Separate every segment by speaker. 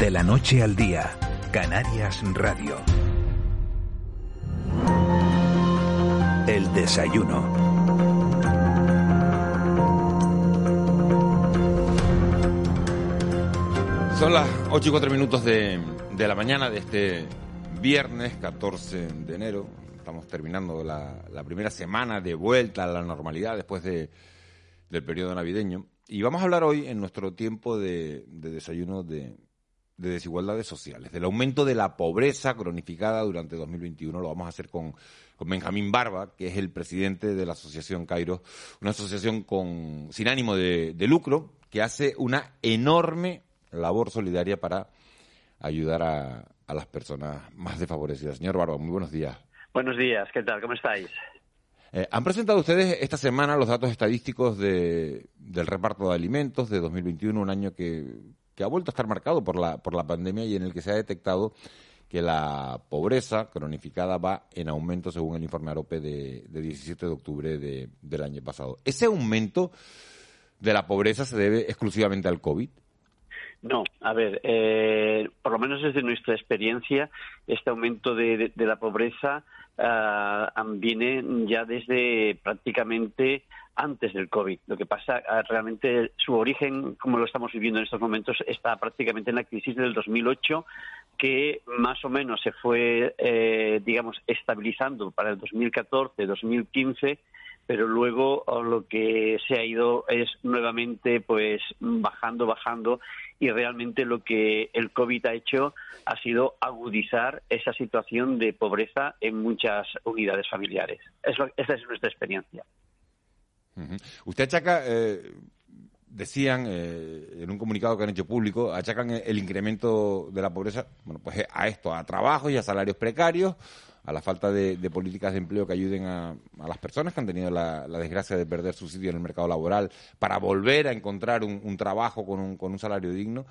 Speaker 1: De la noche al día, Canarias Radio. El desayuno.
Speaker 2: Son las 8 y 4 minutos de, de la mañana de este viernes 14 de enero. Estamos terminando la, la primera semana de vuelta a la normalidad después de, del periodo navideño. Y vamos a hablar hoy en nuestro tiempo de, de desayuno de, de desigualdades sociales, del aumento de la pobreza cronificada durante 2021. Lo vamos a hacer con, con Benjamín Barba, que es el presidente de la Asociación Cairo, una asociación con, sin ánimo de, de lucro que hace una enorme labor solidaria para ayudar a, a las personas más desfavorecidas. Señor Barba, muy buenos días.
Speaker 3: Buenos días, ¿qué tal? ¿Cómo estáis?
Speaker 2: Eh, han presentado ustedes esta semana los datos estadísticos de, del reparto de alimentos de 2021, un año que, que ha vuelto a estar marcado por la, por la pandemia y en el que se ha detectado que la pobreza cronificada va en aumento según el informe AROPE de, de 17 de octubre de, del año pasado. ¿Ese aumento de la pobreza se debe exclusivamente al COVID?
Speaker 3: No, a ver, eh, por lo menos desde nuestra experiencia, este aumento de, la pobreza uh, viene ya desde prácticamente antes del COVID. Lo que pasa, uh, realmente su origen, como lo estamos viviendo en estos momentos, está prácticamente en la crisis del 2008, que más o menos se fue, eh, digamos, estabilizando para el 2014, 2015 pero luego lo que se ha ido es nuevamente pues bajando, bajando y realmente lo que el COVID ha hecho ha sido agudizar esa situación de pobreza en muchas unidades familiares. Es lo, esa es nuestra experiencia.
Speaker 2: Uh -huh. Usted achaca, eh, decían eh, en un comunicado que han hecho público, achacan el incremento de la pobreza, bueno, pues a esto, a trabajos y a salarios precarios, a la falta de, políticas de empleo que ayuden a, las personas que han tenido la, desgracia de perder su sitio en el mercado laboral para volver a encontrar un, un trabajo con un, con un salario digno.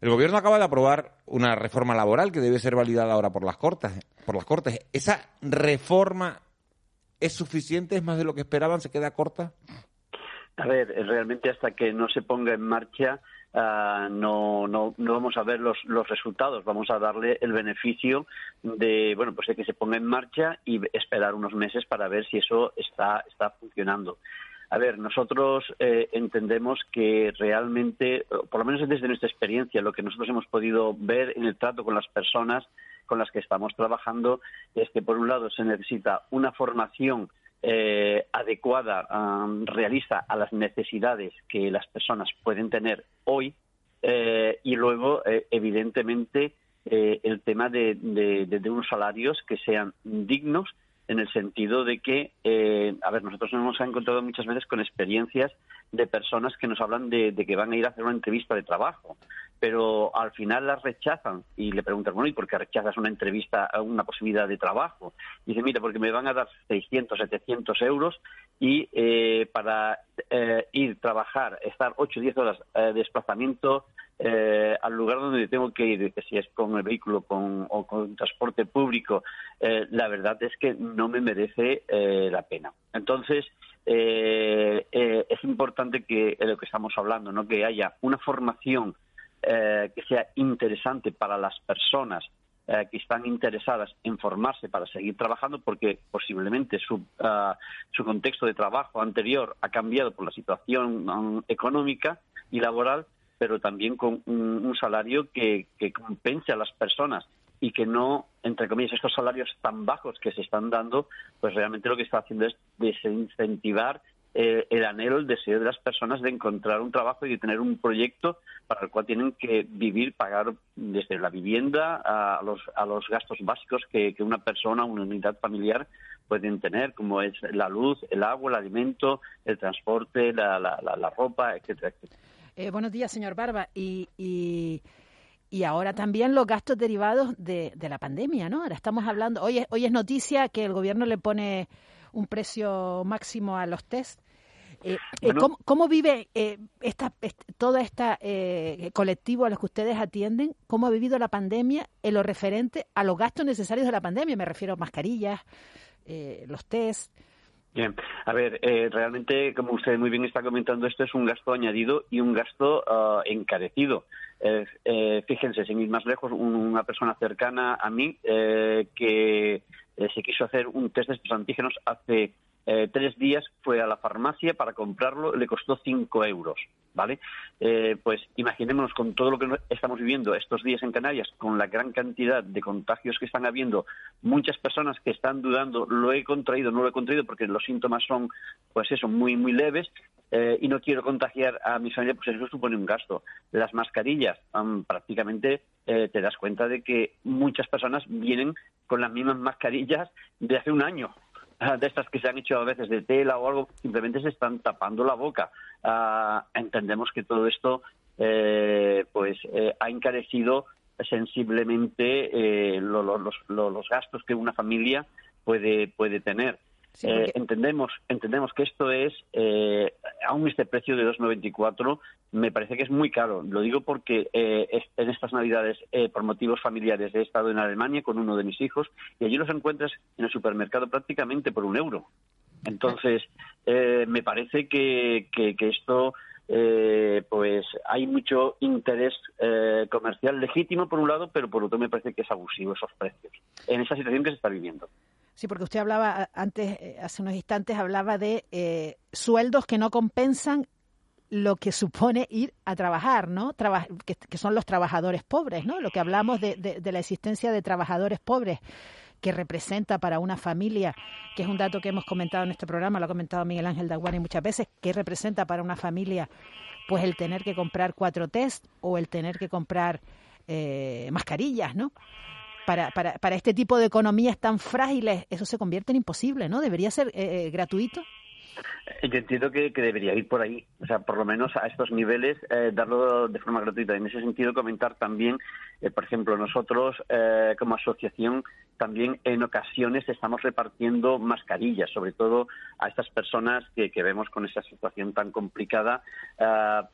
Speaker 2: El gobierno acaba de aprobar una reforma laboral que debe ser validada ahora por las cortes. Por las cortes. ¿Esa reforma es suficiente? ¿Es más de lo que esperaban? ¿Se queda corta?
Speaker 3: A ver, realmente hasta que no se ponga en marcha uh, no, no, no vamos a ver los, los resultados, vamos a darle el beneficio de, bueno, pues de que se ponga en marcha y esperar unos meses para ver si eso está, está funcionando. A ver, nosotros eh, entendemos que realmente, por lo menos desde nuestra experiencia, lo que nosotros hemos podido ver en el trato con las personas con las que estamos trabajando es que, por un lado, se necesita una formación eh, adecuada, um, realista a las necesidades que las personas pueden tener hoy eh, y luego, eh, evidentemente, eh, el tema de, de, de, unos salarios que sean dignos en el sentido de que, a ver, nosotros nos hemos encontrado muchas veces con experiencias de personas que nos hablan de, que van a ir a hacer una entrevista de trabajo, pero al final las rechazan y le preguntan, bueno, ¿y por qué rechazas una entrevista, una posibilidad de trabajo? Y dice, mira, porque me van a dar 600, 700 euros y eh, para eh, ir, trabajar, estar 8 o 10 horas eh, de desplazamiento eh, al lugar donde tengo que ir, si es con el vehículo con, o con transporte público, eh, la verdad es que no me merece eh, la pena. Entonces, es importante que lo que estamos hablando, ¿no? que haya una formación eh, que sea interesante para las personas que están interesadas en formarse para seguir trabajando porque posiblemente su, uh, su contexto de trabajo anterior ha cambiado por la situación um, económica y laboral pero también con un, salario que, compense a las personas y que no, entre comillas, estos salarios tan bajos que se están dando, pues realmente lo que está haciendo es desincentivar eh, el anhelo, el deseo de las personas de encontrar un trabajo y de tener un proyecto para el cual tienen que vivir, pagar desde la vivienda a los, a los gastos básicos que, que una persona, una unidad familiar pueden tener, como es la luz, el agua, el alimento, el transporte, la, la, la, ropa, etcétera, etcétera.
Speaker 4: Eh, buenos días, señor Barba. Y, y y ahora también los gastos derivados de, la pandemia, ¿no? Ahora estamos hablando, hoy es, hoy es noticia que el gobierno le pone un precio máximo a los test. Eh, eh, ¿cómo, vive eh, esta, todo este colectivo a los que ustedes atienden? ¿Cómo ha vivido la pandemia en lo referente a los gastos necesarios de la pandemia? Me refiero a mascarillas, los test.
Speaker 3: Bien, a ver, realmente, como usted muy bien está comentando, esto es un gasto añadido y un gasto ah, encarecido. fíjense, sin ir más lejos, una persona cercana a mí que se quiso hacer un test de estos antígenos hace eh, tres días fue a la farmacia para comprarlo, le costó cinco euros, ¿vale? Eh, pues imaginémonos con todo lo que estamos viviendo estos días en Canarias, con la gran cantidad de contagios que están habiendo, muchas personas que están dudando, lo he contraído, no lo he contraído, porque los síntomas son, pues eso, muy, muy leves, eh, y no quiero contagiar a mi familia, pues eso supone un gasto. Las mascarillas, prácticamente te das cuenta de que muchas personas vienen con las mismas mascarillas de hace un año, de estas que se han hecho a veces de tela o algo, simplemente se están tapando la boca. Ah, entendemos que todo esto eh, pues eh, ha encarecido sensiblemente eh, los, gastos que una familia puede, puede tener. Eh, entendemos, entendemos que esto es, eh, aún este precio de 2,94 me parece que es muy caro. Lo digo porque eh, en estas Navidades, eh, por motivos familiares, he estado en Alemania con uno de mis hijos y allí los encuentras en el supermercado prácticamente por un euro. Entonces, me parece que, que, que esto pues hay mucho interés comercial legítimo por un lado, pero por otro me parece que es abusivo esos precios en esa situación que se está viviendo.
Speaker 4: Sí, porque usted hablaba antes, eh, hace unos instantes, hablaba de eh, sueldos que no compensan lo que supone ir a trabajar, ¿no? que, son los trabajadores pobres, ¿no? Lo que hablamos de, de, la existencia de trabajadores pobres que representa para una familia, que es un dato que hemos comentado en este programa, lo ha comentado Miguel Ángel Daguani muchas veces, que representa para una familia pues el tener que comprar cuatro test o el tener que comprar eh, mascarillas, ¿no? Para, para, para este tipo de economías tan frágiles, eso se convierte en imposible, ¿no? ¿Debería ser eh, eh, gratuito?
Speaker 3: Eh, yo entiendo que, debería ir por ahí, o sea, por lo menos a estos niveles, darlo de forma gratuita. En ese sentido, comentar también, por ejemplo, nosotros como asociación también en ocasiones estamos repartiendo mascarillas, sobre todo a estas personas que, vemos con esa situación tan complicada,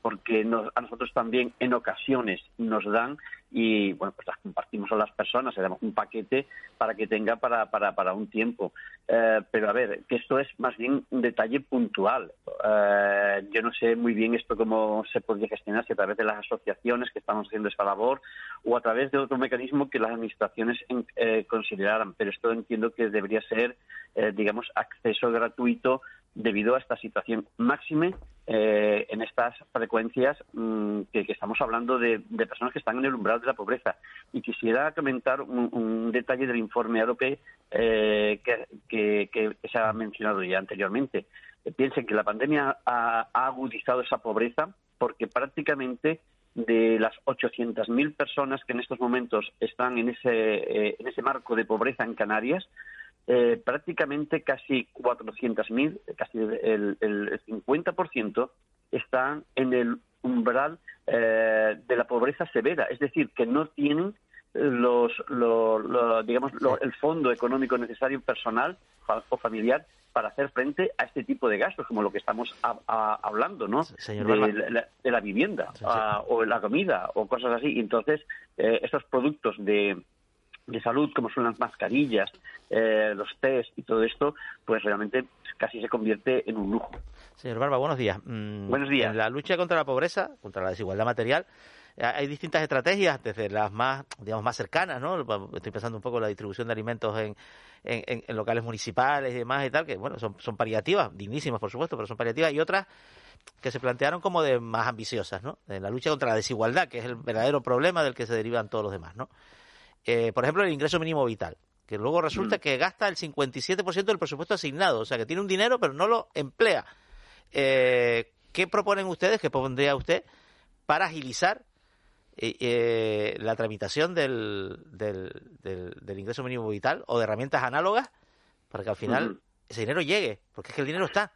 Speaker 3: porque a nosotros también en ocasiones nos dan y bueno, pues las compartimos a las personas, le damos un paquete para que tenga para, para, para un tiempo. Eh, pero a ver, que esto es más bien un detalle puntual. Eh, yo no sé muy bien esto cómo se podría gestionar, si a través de las asociaciones que estamos haciendo esta labor o a través de otro mecanismo que las administraciones eh, consideraran. Pero esto entiendo que debería ser, digamos, acceso gratuito debido a esta situación máxime eh, en estas frecuencias mm, que, estamos hablando de, personas que están en el umbral de la pobreza. Y quisiera comentar un, detalle del informe AROPE eh, que, se ha mencionado ya anteriormente. piensen que la pandemia ha, agudizado esa pobreza porque prácticamente de las 800.000 personas que en estos momentos están en ese, eh, en ese marco de pobreza en Canarias, eh, prácticamente casi 400.000, casi el, el 50% están en el umbral eh, de la pobreza severa, es decir, que no tienen los, digamos el fondo económico necesario personal o familiar para hacer frente a este tipo de gastos, como lo que estamos hablando, ¿no? de, la, vivienda o la comida o cosas así. Entonces, eh, estos productos de, de salud, como son las mascarillas, eh, los test y todo esto, pues realmente casi se convierte en un lujo.
Speaker 5: Señor Barba, buenos días.
Speaker 3: Mm, buenos días.
Speaker 5: En la lucha contra la pobreza, contra la desigualdad material, hay distintas estrategias, desde las más, digamos, más cercanas, ¿no? Estoy pensando un poco en la distribución de alimentos en, en, locales municipales y demás y tal, que, bueno, son, son paliativas, dignísimas, por supuesto, pero son paliativas, y otras que se plantearon como de más ambiciosas, ¿no? En la lucha contra la desigualdad, que es el verdadero problema del que se derivan todos los demás, ¿no? Eh, por ejemplo, el ingreso mínimo vital, que luego resulta mm. que gasta el 57% del presupuesto asignado, o sea, que tiene un dinero pero no lo emplea. Eh, ¿Qué proponen ustedes, qué pondría usted para agilizar eh, la tramitación del, del, ingreso mínimo vital o de herramientas análogas para que al final ese dinero llegue? Porque es que el dinero está.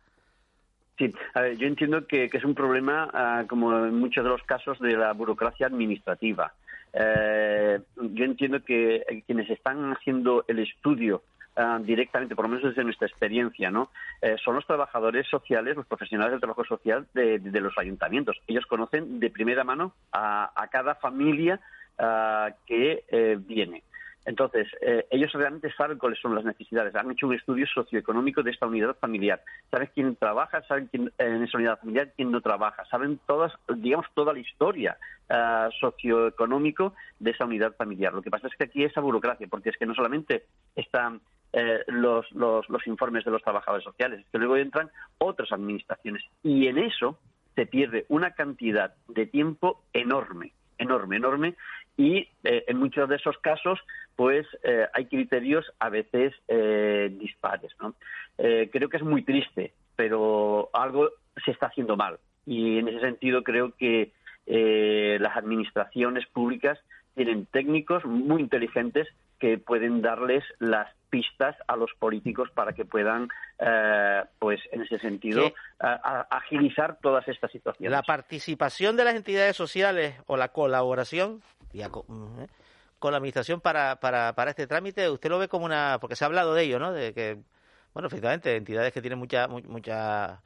Speaker 3: Sí, a ver, yo entiendo que, es un problema, ah, como en muchos de los casos, de la burocracia administrativa. Eh, yo entiendo que quienes están haciendo el estudio ah, directamente, por lo menos desde nuestra experiencia, ¿no? Eh, son los trabajadores sociales, los profesionales del trabajo social de, los ayuntamientos. Ellos conocen de primera mano a, cada familia ah, que eh, viene. Entonces, eh, ellos realmente saben cuáles son las necesidades. Han hecho un estudio socioeconómico de esta unidad familiar. Saben quién trabaja, saben quién en esa unidad familiar, quién no trabaja. Saben todas, digamos, toda la historia uh, socioeconómico de esa unidad familiar. Lo que pasa es que aquí esa burocracia, porque es que no solamente están eh, los, los, los informes de los trabajadores sociales, es que luego entran otras administraciones. Y en eso se pierde una cantidad de tiempo enorme enorme, enorme, y eh, en muchos de esos casos pues eh, hay criterios a veces dispares. ¿no? creo que es muy triste, pero algo se está haciendo mal y en ese sentido creo que las administraciones públicas tienen técnicos muy inteligentes que pueden darles las pistas a los políticos para que puedan, pues en ese sentido, agilizar todas estas situaciones.
Speaker 5: La participación de las entidades sociales o la colaboración ¿eh? con, la administración para, para, para este trámite, usted lo ve como una, porque se ha hablado de ello, ¿no? De que, bueno, efectivamente, entidades que tienen mucha, mucha,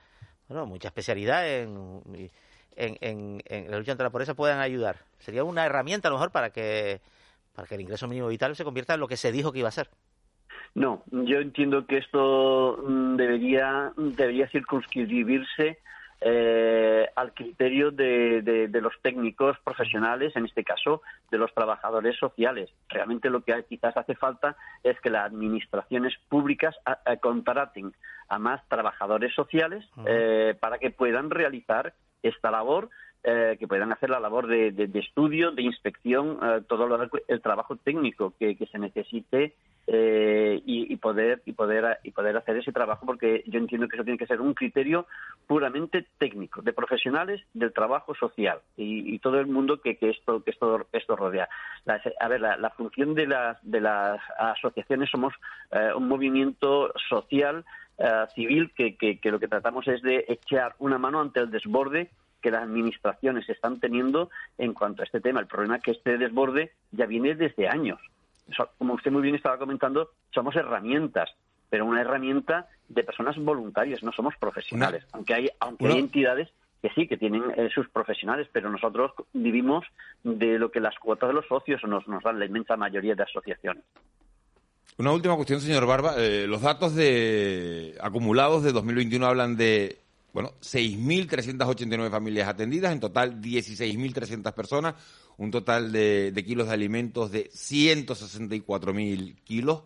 Speaker 5: bueno, mucha especialidad en, en, en, la lucha contra la pobreza puedan ayudar. Sería una herramienta a lo mejor para que, para que el ingreso mínimo vital se convierta en lo que se dijo que iba a ser.
Speaker 3: No, yo entiendo que esto mm, debería, debería circunscribirse eh, al criterio de, los técnicos profesionales, en este caso de los trabajadores sociales. Realmente lo que quizás hace falta es que las administraciones públicas contraten a más trabajadores sociales eh, para que puedan realizar esta labor eh, que puedan hacer la labor de, estudio, de inspección, todo el trabajo técnico que se necesite eh, y, poder y poder y poder hacer ese trabajo porque yo entiendo que eso tiene que ser un criterio puramente técnico de profesionales del trabajo social y, todo el mundo que, que esto que esto esto rodea. A ver la, función de las de las asociaciones somos eh, un movimiento social eh, civil que lo que tratamos es de echar una mano ante el desborde que las administraciones están teniendo en cuanto a este tema. El problema es que este desborde ya viene desde años como usted muy bien estaba comentando, somos herramientas, pero una herramienta de personas voluntarias, no somos profesionales. aunque hay, aunque hay entidades que sí, que tienen eh, sus profesionales, pero nosotros vivimos de lo que las cuotas de los socios nos, nos dan la inmensa mayoría de asociaciones.
Speaker 2: Una última cuestión, señor Barba. Eh, los datos de acumulados de 2021 hablan de bueno, 6.389 familias atendidas, en total 16.300 personas, un total de, kilos de alimentos de 164.000 kilos.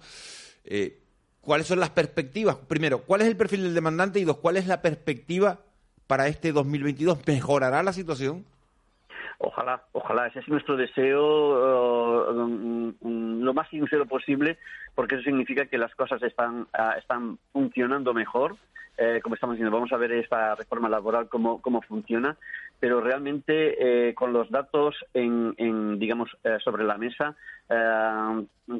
Speaker 2: Eh, ¿Cuáles son las perspectivas? Primero, ¿cuál es el perfil del demandante? Y dos, ¿cuál es la perspectiva para este 2022? ¿Mejorará la situación?
Speaker 3: Ojalá, ojalá, ese es nuestro deseo uh, lo más sincero posible, porque eso significa que las cosas están, ah, están funcionando mejor eh, como estamos diciendo, vamos a ver esta reforma laboral cómo, cómo funciona, pero realmente eh, con los datos en, digamos, eh, sobre la mesa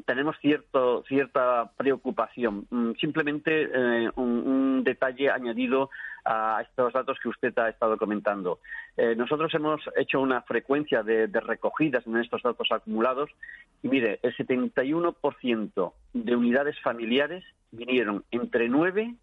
Speaker 3: tenemos cierto, cierta preocupación. Mm, simplemente un, detalle añadido a estos datos que usted ha estado comentando. nosotros hemos hecho una frecuencia de, de recogidas en estos datos acumulados y mire, el 71% de unidades familiares vinieron entre 9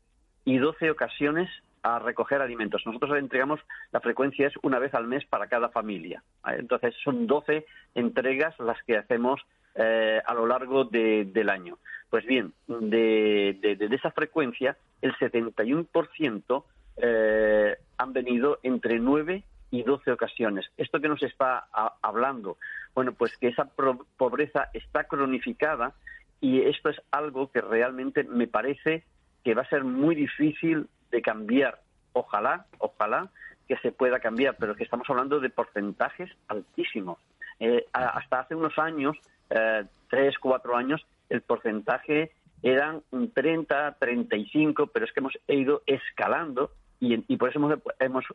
Speaker 3: y 12 ocasiones a recoger alimentos. Nosotros entregamos, la frecuencia es una vez al mes para cada familia. Entonces son 12 entregas las que hacemos eh, a lo largo del año. Pues bien, de, esa frecuencia, el 71% eh, han venido entre 9 y 12 ocasiones. ¿Esto que nos está hablando? Bueno, pues que esa pobreza está cronificada y esto es algo que realmente me parece que va a ser muy difícil de cambiar. Ojalá, ojalá que se pueda cambiar, pero que estamos hablando de porcentajes altísimos. Eh, hasta hace unos años, eh, tres, cuatro años, el porcentaje eran un 30, 35, pero es que hemos ido escalando y, y por eso hemos, hemos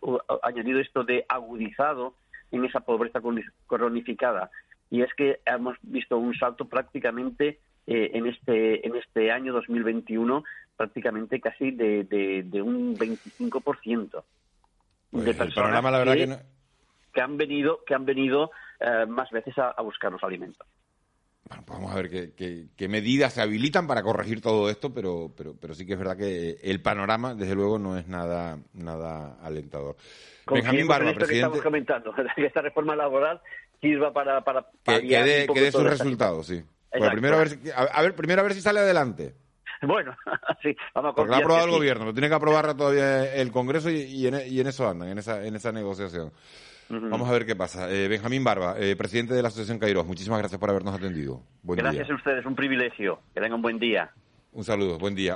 Speaker 3: añadido esto de agudizado en esa pobreza cronificada. Y es que hemos visto un salto prácticamente eh, en este en este año 2021 prácticamente casi de, de, un 25% pues de personas que, han venido que han venido eh, más veces a, buscar los alimentos.
Speaker 2: Bueno, pues vamos a ver qué, qué, medidas se habilitan para corregir todo esto, pero, pero, pero sí que es verdad que el panorama, desde luego, no es nada, nada alentador.
Speaker 3: Benjamín Barba, presidente... que estamos comentando, que esta reforma laboral sirva para... para
Speaker 2: que, que dé sus resultados, sí. Primero a, ver a ver, primero a ver si sale adelante.
Speaker 3: Bueno, sí, vamos a
Speaker 2: Porque lo ha aprobado el gobierno, lo tiene que aprobar todavía el Congreso y, en, y en, eso andan, en esa, en esa negociación. Vamos a ver qué pasa. Eh, Benjamín Barba, eh, presidente de la Asociación Kairos, muchísimas gracias por habernos atendido.
Speaker 3: gracias a ustedes, un privilegio. Que tengan un buen día.
Speaker 2: Un saludo, buen día.